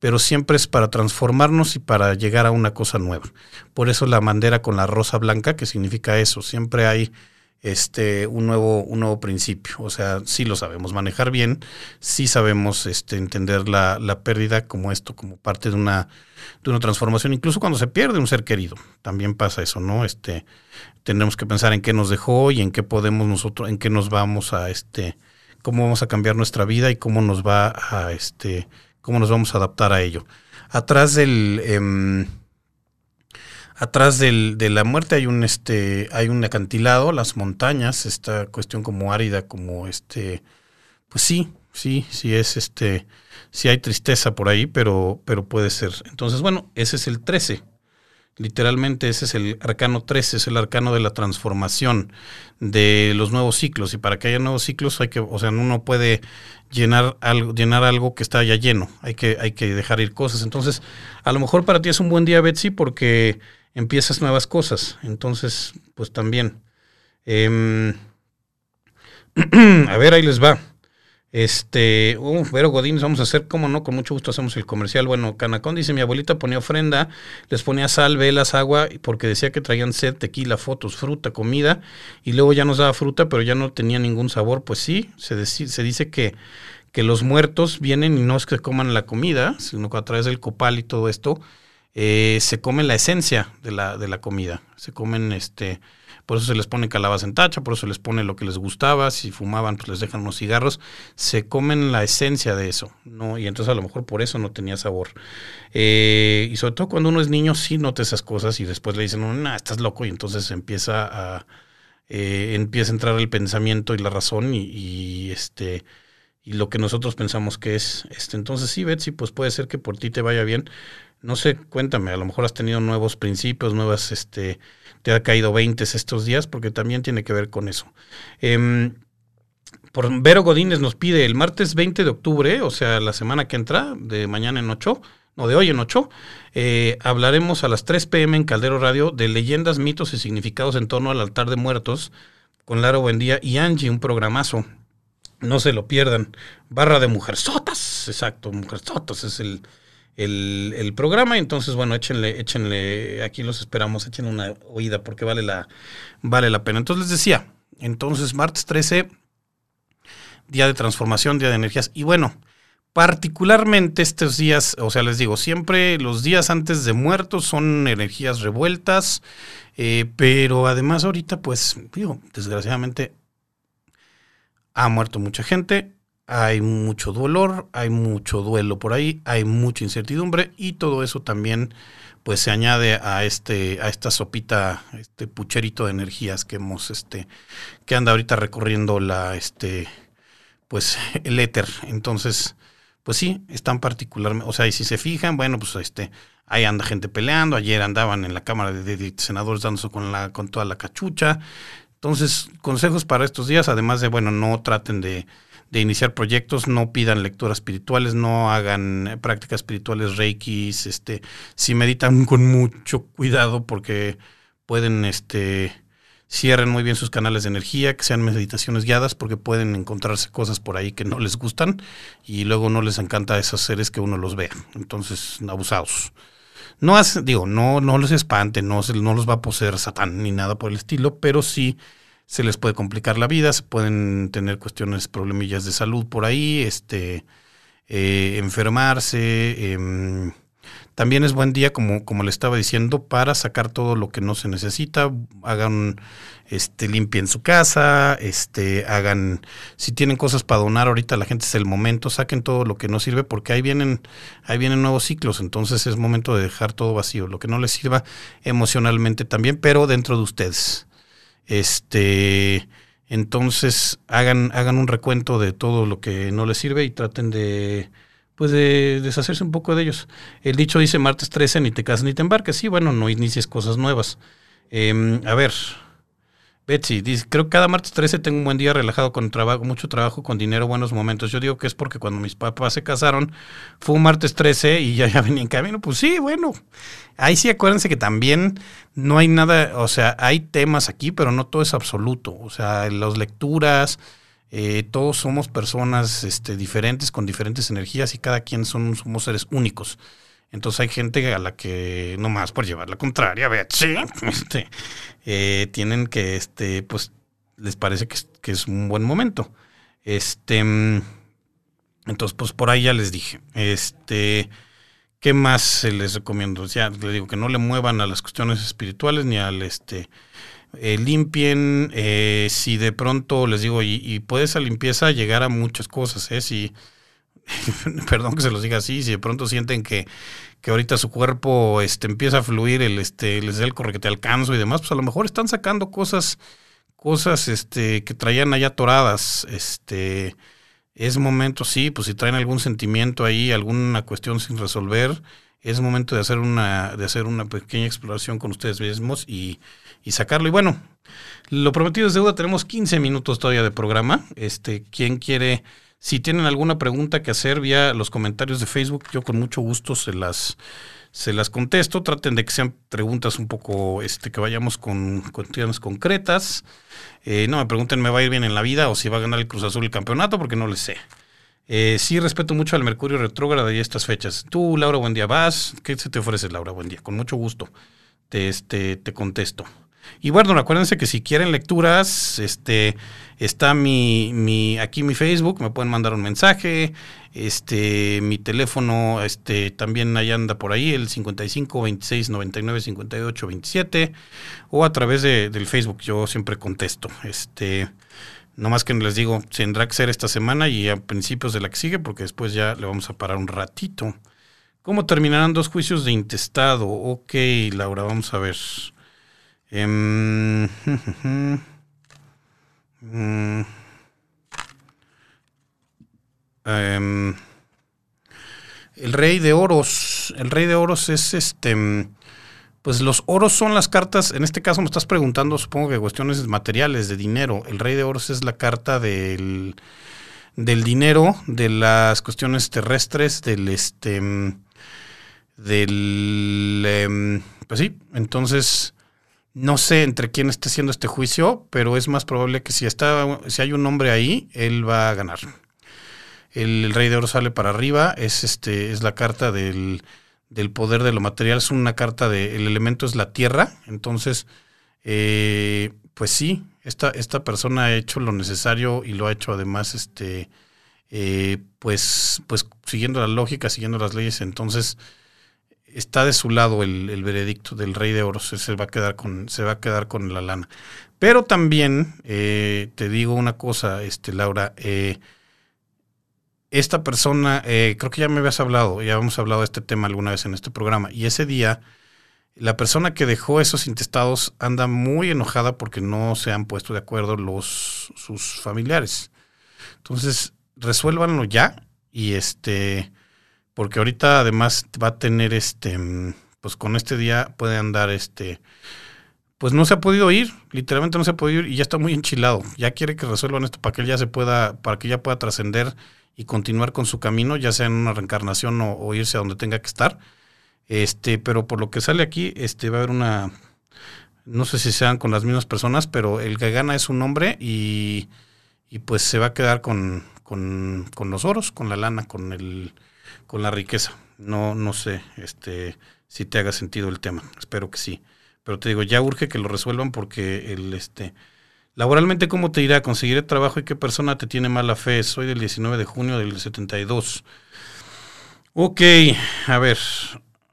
pero siempre es para transformarnos y para llegar a una cosa nueva. Por eso la bandera con la rosa blanca, que significa eso, siempre hay este un nuevo un nuevo principio, o sea, sí lo sabemos manejar bien, sí sabemos este entender la, la pérdida como esto, como parte de una de una transformación, incluso cuando se pierde un ser querido, también pasa eso, ¿no? Este tenemos que pensar en qué nos dejó y en qué podemos nosotros en qué nos vamos a este cómo vamos a cambiar nuestra vida y cómo nos va a este cómo nos vamos a adaptar a ello. Atrás del em, atrás del, de la muerte hay un este hay un acantilado, las montañas, esta cuestión como árida, como este, pues sí, sí, sí es este, sí hay tristeza por ahí, pero, pero puede ser. Entonces, bueno, ese es el 13. Literalmente ese es el arcano 13, es el arcano de la transformación de los nuevos ciclos. Y para que haya nuevos ciclos hay que, o sea, uno puede llenar algo, llenar algo que está ya lleno. Hay que, hay que dejar ir cosas. Entonces, a lo mejor para ti es un buen día, Betsy, porque empiezas nuevas cosas. Entonces, pues también. Em, a ver, ahí les va. Este, uh, Vero Godínez, vamos a hacer, como no, con mucho gusto hacemos el comercial. Bueno, Canacón dice, mi abuelita ponía ofrenda, les ponía sal, velas, agua, porque decía que traían sed, tequila, fotos, fruta, comida, y luego ya nos daba fruta, pero ya no tenía ningún sabor. Pues sí, se, se dice que, que los muertos vienen y no es que coman la comida, sino que a través del copal y todo esto, eh, se comen la esencia de la, de la comida. Se comen este por eso se les pone calabaza en tacha, por eso se les pone lo que les gustaba, si fumaban pues les dejan unos cigarros, se comen la esencia de eso, ¿no? Y entonces a lo mejor por eso no tenía sabor. Eh, y sobre todo cuando uno es niño sí nota esas cosas y después le dicen, no, estás loco y entonces empieza a, eh, empieza a entrar el pensamiento y la razón y, este y lo que nosotros pensamos que es. Este, entonces sí, Betsy, pues puede ser que por ti te vaya bien. No sé, cuéntame, a lo mejor has tenido nuevos principios, nuevas este, te ha caído 20 estos días, porque también tiene que ver con eso. Eh, por Vero Godínez nos pide el martes 20 de octubre, o sea, la semana que entra, de mañana en 8, no, de hoy en 8, eh, hablaremos a las 3 pm en Caldero Radio de leyendas, mitos y significados en torno al altar de muertos con Lara Buendía y Angie, un programazo. No se lo pierdan. Barra de Mujerzotas, exacto, Mujerzotas es el, el, programa. Entonces, bueno, échenle, échenle, aquí los esperamos, echen una oída porque vale la, vale la pena. Entonces les decía, entonces martes 13, día de transformación, día de energías. Y bueno, particularmente estos días, o sea, les digo, siempre los días antes de muertos son energías revueltas, eh, pero además ahorita, pues, digo, desgraciadamente ha muerto mucha gente, hay mucho dolor, hay mucho duelo por ahí, hay mucha incertidumbre y todo eso también pues se añade a este a esta sopita este pucherito de energías que hemos este que anda ahorita recorriendo la este pues el éter. Entonces, pues sí, están particularmente, o sea, y si se fijan, bueno, pues este ahí anda gente peleando, ayer andaban en la Cámara de, Senadores dándose con la con toda la cachucha. Entonces, consejos para estos días, además de bueno, no traten de de iniciar proyectos, no pidan lecturas espirituales, no hagan prácticas espirituales reikis, este, si meditan con mucho cuidado porque pueden, este, cierren muy bien sus canales de energía, que sean meditaciones guiadas porque pueden encontrarse cosas por ahí que no les gustan y luego no les encanta a esos seres que uno los vea. Entonces, abusados. No hace, digo, no, no les espante, no, no los va a poseer Satán ni nada por el estilo, pero sí se les puede complicar la vida, se pueden tener cuestiones, problemillas de salud por ahí, este, eh, enfermarse. Em, también es buen día, como, como le estaba diciendo, para sacar todo lo que no se necesita. Hagan, este, limpien su casa, este, hagan, si tienen cosas para donar ahorita, la gente es el momento, saquen todo lo que no sirve, porque ahí vienen, ahí vienen nuevos ciclos, entonces es momento de dejar todo vacío, lo que no les sirva emocionalmente también, pero dentro de ustedes. Este, entonces hagan, hagan un recuento de todo lo que no les sirve y traten de, pues de deshacerse un poco de ellos. El dicho dice martes 13, ni te casas ni te embarques. Sí, bueno, no inicies cosas nuevas. Em, a ver, Betsy dice, creo que cada martes 13 tengo un buen día relajado con trabajo, mucho trabajo, con dinero, buenos momentos. Yo digo que es porque cuando mis papás se casaron fue un martes 13 y ya, ya venía en camino. Pues sí, bueno. Ahí sí acuérdense que también no hay nada, o sea, hay temas aquí, pero no todo es absoluto. O sea, las lecturas, eh, todos somos personas este, diferentes, con diferentes energías y cada quien son, somos seres únicos. Entonces hay gente a la que, nomás por llevar la contraria, Betsy, este, eh, tienen que, este, pues, les parece que es, un buen momento. Este, entonces, pues por ahí ya les dije. Este, ¿qué más se les recomiendo? Ya les digo que no le muevan a las cuestiones espirituales ni al este. Eh, limpien, eh, si de pronto les digo, y, y, puede esa limpieza llegar a muchas cosas, ¿eh? Si, perdón que se los diga así, si de pronto sienten que, que ahorita su cuerpo este, empieza a fluir, el, este, les da el correquete alcanzo y demás, pues a lo mejor están sacando cosas, cosas este, que traían allá atoradas. Este, es momento, sí, pues si traen algún sentimiento ahí, alguna cuestión sin resolver, es momento de hacer una, de hacer una pequeña exploración con ustedes mismos y, y sacarlo. Y bueno, lo prometido es deuda, tenemos 15 minutos todavía de programa. Este, ¿quién quiere si tienen alguna pregunta que hacer vía los comentarios de Facebook, yo con mucho gusto se las, se las contesto. Traten de que sean preguntas un poco, este, que vayamos con cuestiones concretas. Eh, no me pregunten, ¿me va a ir bien en la vida o si va a ganar el Cruz Azul el campeonato? Porque no les sé. Eh, sí respeto mucho al Mercurio retrógrado y estas fechas. Tú, Laura, buen día, vas. ¿Qué se te ofrece, Laura? Buen día. Con mucho gusto. Te, este, te contesto. Y bueno, acuérdense que si quieren lecturas, este está mi, mi, aquí mi Facebook, me pueden mandar un mensaje, este, mi teléfono, este, también ahí anda por ahí, el 55 26 99 58 27, o a través de, del Facebook, yo siempre contesto. Este, no más que les digo, tendrá que ser esta semana y a principios de la que sigue, porque después ya le vamos a parar un ratito. ¿Cómo terminarán dos juicios de intestado? Ok, Laura, vamos a ver. Em, mm, em, el rey de oros. El rey de oros es este. Pues los oros son las cartas. En este caso me estás preguntando, supongo que cuestiones materiales, de dinero. El rey de oros es la carta del, del dinero, de las cuestiones terrestres, del este. Del. Em, pues sí, entonces no sé entre quién esté haciendo este juicio, pero es más probable que si, está, si hay un hombre ahí, él va a ganar. El, rey de oro sale para arriba, es, este, es la carta del, poder de lo material, es una carta de, el elemento es la tierra, entonces, eh, pues sí, esta, esta persona ha hecho lo necesario y lo ha hecho además, este, eh, pues, pues siguiendo la lógica, siguiendo las leyes, entonces está de su lado el, veredicto del rey de oro, se, va a quedar con, se va a quedar con la lana. Pero también eh, te digo una cosa, este, Laura, eh, esta persona, eh, creo que ya me habías hablado, ya hemos hablado de este tema alguna vez en este programa, y ese día la persona que dejó esos intestados anda muy enojada porque no se han puesto de acuerdo los sus familiares. Entonces, resuélvanlo ya y este porque ahorita además va a tener este pues con este día puede andar este pues no se ha podido ir, literalmente no se ha podido ir y ya está muy enchilado. Ya quiere que resuelvan esto para que él ya se pueda para que ya pueda trascender y continuar con su camino, ya sea en una reencarnación o, irse a donde tenga que estar. Este, pero por lo que sale aquí, este va a haber una no sé si sean con las mismas personas, pero el que gana es un hombre y, y pues se va a quedar con, con, con los oros, con la lana, con el con la riqueza. No, no sé este, si te haga sentido el tema. Espero que sí. Pero te digo, ya urge que lo resuelvan porque el este laboralmente cómo te irá, conseguir trabajo y qué persona te tiene mala fe. Soy del 19 de junio del 72. Ok, a ver,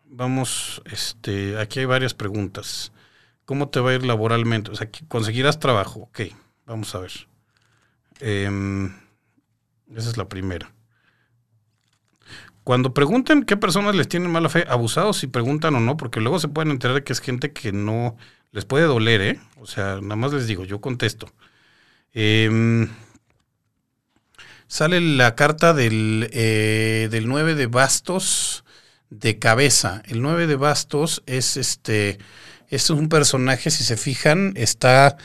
vamos, este, aquí hay varias preguntas. ¿Cómo te va a ir laboralmente? O sea, conseguirás trabajo. Ok, vamos a ver. Em, esa es la primera. Cuando pregunten qué personas les tienen mala fe, abusados si preguntan o no, porque luego se pueden enterar que es gente que no les puede doler, ¿eh? O sea, nada más les digo, yo contesto. Em, sale la carta del, eh, del 9 de bastos de cabeza. El 9 de bastos es este, es un personaje, si se fijan, está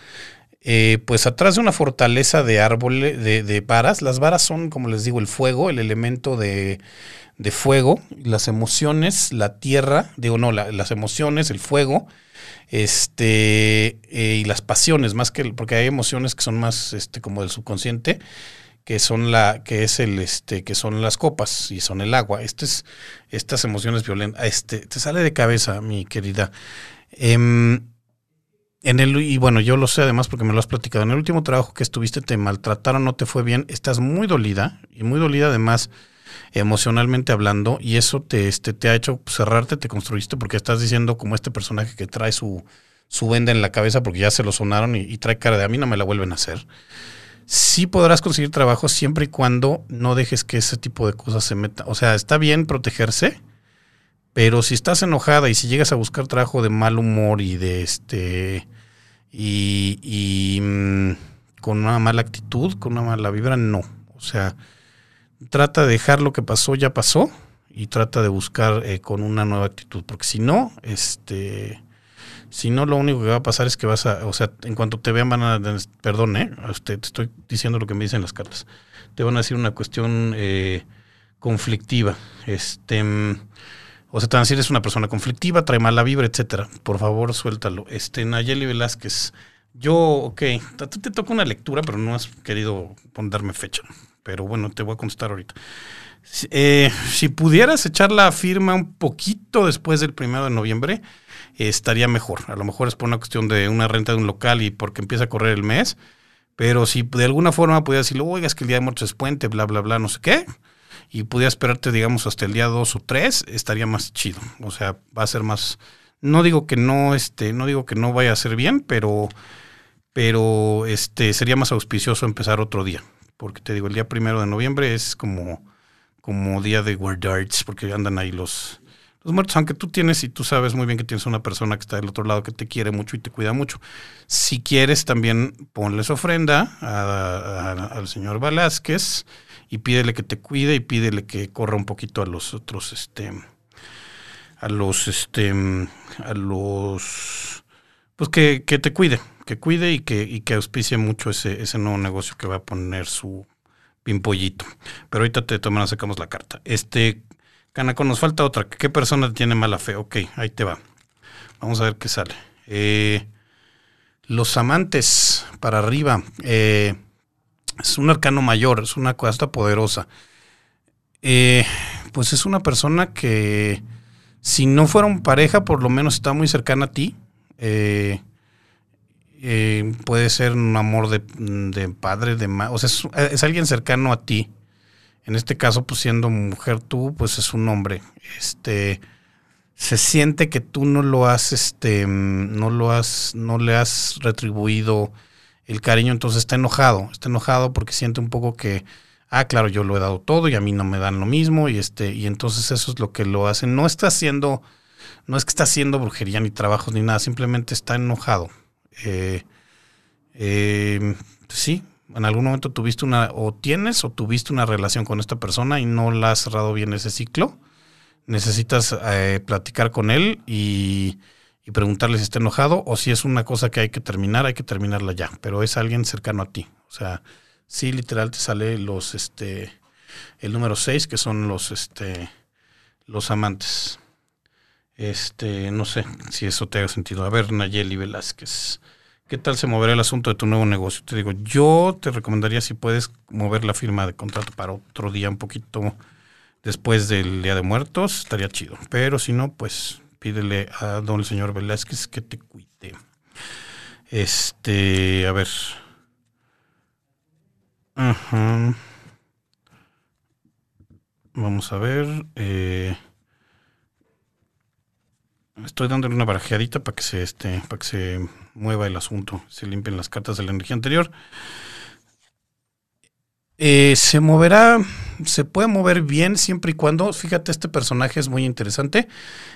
eh, pues atrás de una fortaleza de árboles, de, de, varas. Las varas son, como les digo, el fuego, el elemento de, de fuego, las emociones, la tierra, digo no, las emociones, el fuego, este, eh, y las pasiones, más que, porque hay emociones que son más, este, como del subconsciente, que son la, que es el, este, que son las copas y son el agua. Este es, estas emociones violentas, este, te sale de cabeza, mi querida. Em, en el, y bueno, yo lo sé además porque me lo has platicado. En el último trabajo que estuviste, te maltrataron, no te fue bien, estás muy dolida, y muy dolida además emocionalmente hablando y eso te, este, te ha hecho cerrarte, te construiste porque estás diciendo como este personaje que trae su, su venda en la cabeza porque ya se lo sonaron y, trae cara de a mí no me la vuelven a hacer. Sí podrás conseguir trabajo siempre y cuando no dejes que ese tipo de cosas se metan. O sea, está bien protegerse, pero si estás enojada y si llegas a buscar trabajo de mal humor y de este y, y mm, con una mala actitud, con una mala vibra, no. O sea, trata de dejar lo que pasó, ya pasó, y trata de buscar eh, con una nueva actitud, porque si no, este, si no, lo único que va a pasar es que vas a, o sea, en cuanto te vean van a, perdón, eh, usted, te estoy diciendo lo que me dicen las cartas, te van a decir una cuestión eh, conflictiva, este, o sea, te van a decir es una persona conflictiva, trae mala vibra, etcétera. Por favor, suéltalo. Este, Nayeli Velázquez, yo, ok, tú te toca una lectura, pero no has querido ponerme fecha pero bueno, te voy a contestar ahorita. Eh, si pudieras echar la firma un poquito después del primero de noviembre, estaría mejor. A lo mejor es por una cuestión de una renta de un local y porque empieza a correr el mes. Pero si de alguna forma pudieras decirle, oiga, es que el día de muertos es puente, bla, bla, bla, no sé qué, y pudieras esperarte, digamos, hasta el día 2 o 3, estaría más chido. O sea, va a ser más. No digo que no, este, no digo que no vaya a ser bien, pero, pero este, sería más auspicioso empezar otro día porque te digo, el día primero de noviembre es como, como día de War Darts, porque andan ahí los, los muertos, aunque tú tienes y tú sabes muy bien que tienes una persona que está del otro lado que te quiere mucho y te cuida mucho. Si quieres, también ponles ofrenda al señor Velázquez y pídele que te cuide y pídele que corra un poquito a los otros, este, a los, este, a los, pues que, que te cuide, que cuide y que, y que auspicie mucho ese, ese nuevo negocio que va a poner su pimpollito. Pero ahorita te toman, sacamos la carta. Este, Canaco, nos falta otra. ¿Qué persona tiene mala fe? Ok, ahí te va. Vamos a ver qué sale. Eh, los amantes para arriba. Eh, es un arcano mayor, es una cuesta poderosa. Eh, pues es una persona que, si no fueron pareja, por lo menos está muy cercana a ti. Eh, puede ser un amor de, padre, de madre, o sea, es, alguien cercano a ti. En este caso, pues siendo mujer tú, pues es un hombre. Este se siente que tú no lo has, este, no lo has, no le has retribuido el cariño, entonces está enojado, está enojado porque siente un poco que ah, claro, yo lo he dado todo y a mí no me dan lo mismo y este y entonces eso es lo que lo hacen. No está haciendo, no es que está haciendo brujería ni trabajos ni nada, simplemente está enojado. Eh, eh, sí, en algún momento tuviste una, o tienes o tuviste una relación con esta persona y no la has cerrado bien ese ciclo. Necesitas eh, platicar con él y, y, preguntarle si está enojado o si es una cosa que hay que terminar, hay que terminarla ya. Pero es alguien cercano a ti. O sea, sí, literal te sale los, este, el número 6, que son los, este, los amantes. Este, no sé si eso te haga sentido. A ver, Nayeli Velázquez. ¿Qué tal se moverá el asunto de tu nuevo negocio? Te digo, yo te recomendaría si puedes mover la firma de contrato para otro día un poquito después del Día de Muertos, estaría chido. Pero si no, pues pídele a don el señor Velázquez que te cuide. Este, a ver. Ajá. Vamos a ver. Eh, estoy dándole una barajeadita para que se este, para que se mueva el asunto, se limpien las cartas de la energía anterior. Eh, se moverá, se puede mover bien siempre y cuando, fíjate, este personaje es muy interesante.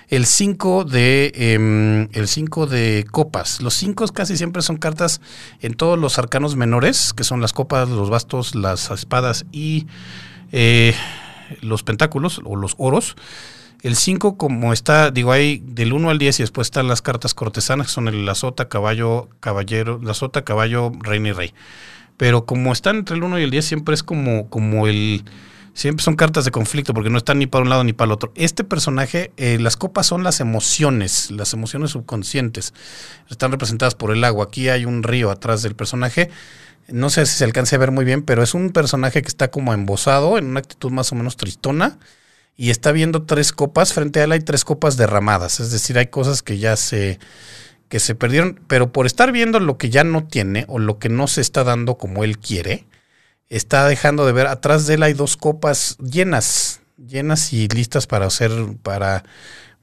El 5 de, em, el 5 de copas. Los 5 casi siempre son cartas en todos los arcanos menores, que son las copas, los bastos, las espadas y eh, los pentáculos o los oros. El 5, como está, digo, hay del 1 al 10 y después están las cartas cortesanas, que son el, la sota, caballo, caballero, la sota, caballo, reina y rey. Pero como están entre el 1 y el 10, siempre es como, como el. Siempre son cartas de conflicto porque no están ni para un lado ni para el otro. Este personaje, eh, las copas son las emociones, las emociones subconscientes. Están representadas por el agua. Aquí hay un río atrás del personaje. No sé si se alcance a ver muy bien, pero es un personaje que está como embosado en una actitud más o menos tristona y está viendo tres copas, frente a él hay tres copas derramadas, es decir, hay cosas que ya se que se perdieron, pero por estar viendo lo que ya no tiene o lo que no se está dando como él quiere, está dejando de ver atrás de él hay dos copas llenas, llenas y listas para hacer para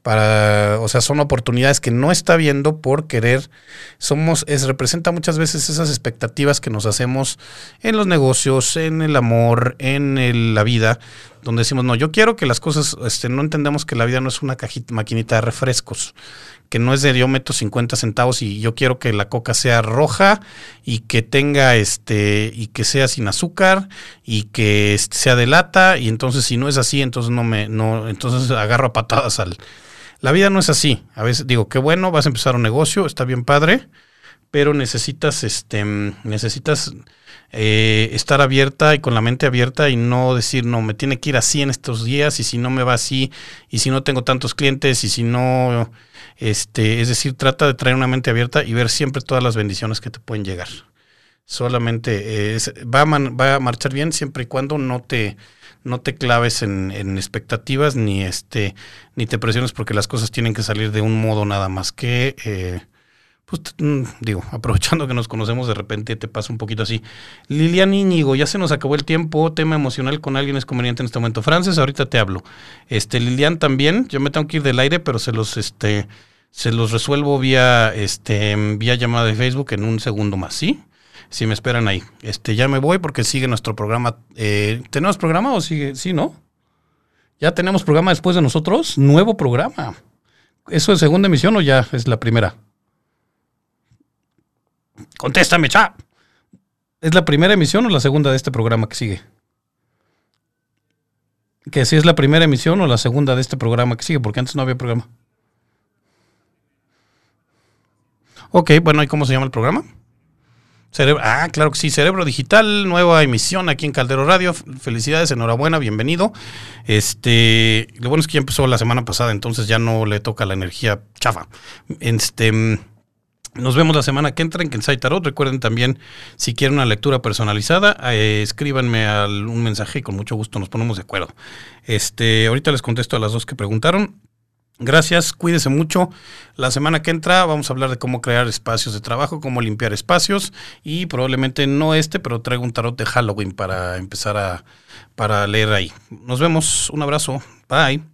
para, o sea, son oportunidades que no está viendo por querer. Somos, es, representa muchas veces esas expectativas que nos hacemos en los negocios, en el amor, en la vida, donde decimos, no, yo quiero que las cosas, este, no entendemos que la vida no es una cajita, maquinita de refrescos, que no es de yo meto 50 centavos y yo quiero que la coca sea roja y que tenga, este, y que sea sin azúcar y que este, sea de lata y entonces si no es así, entonces no me, no, entonces agarro a patadas al la vida no es así. A veces digo, qué bueno, vas a empezar un negocio, está bien padre, pero necesitas, este, necesitas eh, estar abierta y con la mente abierta y no decir, no, me tiene que ir así en estos días y si no me va así y si no tengo tantos clientes y si no, este, es decir, trata de traer una mente abierta y ver siempre todas las bendiciones que te pueden llegar. Solamente va, a va a marchar bien siempre y cuando no te no te claves en, expectativas ni este ni te presiones porque las cosas tienen que salir de un modo nada más que eh, pues mm, digo aprovechando que nos conocemos de repente te pasa un poquito así Lilian Íñigo ya se nos acabó el tiempo tema emocional con alguien es conveniente en este momento Frances ahorita te hablo este Lilian también yo me tengo que ir del aire pero se los este se los resuelvo vía este vía llamada de Facebook en un segundo más sí si me esperan ahí. Este, ya me voy porque sigue nuestro programa. Eh, ¿Tenemos programa o sigue? Sí, ¿no? Ya tenemos programa después de nosotros. Nuevo programa. ¿Eso es segunda emisión o ya es la primera? Contéstame, cha. ¿Es la primera emisión o la segunda de este programa que sigue? Que si es la primera emisión o la segunda de este programa que sigue, porque antes no había programa. Ok, bueno, ¿y cómo se llama el programa? ah, claro que sí, Cerebro Digital, nueva emisión aquí en Caldero Radio. Felicidades, enhorabuena, bienvenido. Este, lo bueno es que ya empezó la semana pasada, entonces ya no le toca la energía chafa. Este, nos vemos la semana que entra en Kensai Tarot. Recuerden también, si quieren una lectura personalizada, eh, escríbanme al, un mensaje y con mucho gusto nos ponemos de acuerdo. Este, ahorita les contesto a las dos que preguntaron. Gracias, cuídese mucho. La semana que entra vamos a hablar de cómo crear espacios de trabajo, cómo limpiar espacios y probablemente no este, pero traigo un tarot de Halloween para empezar a para leer ahí. Nos vemos, un abrazo, bye.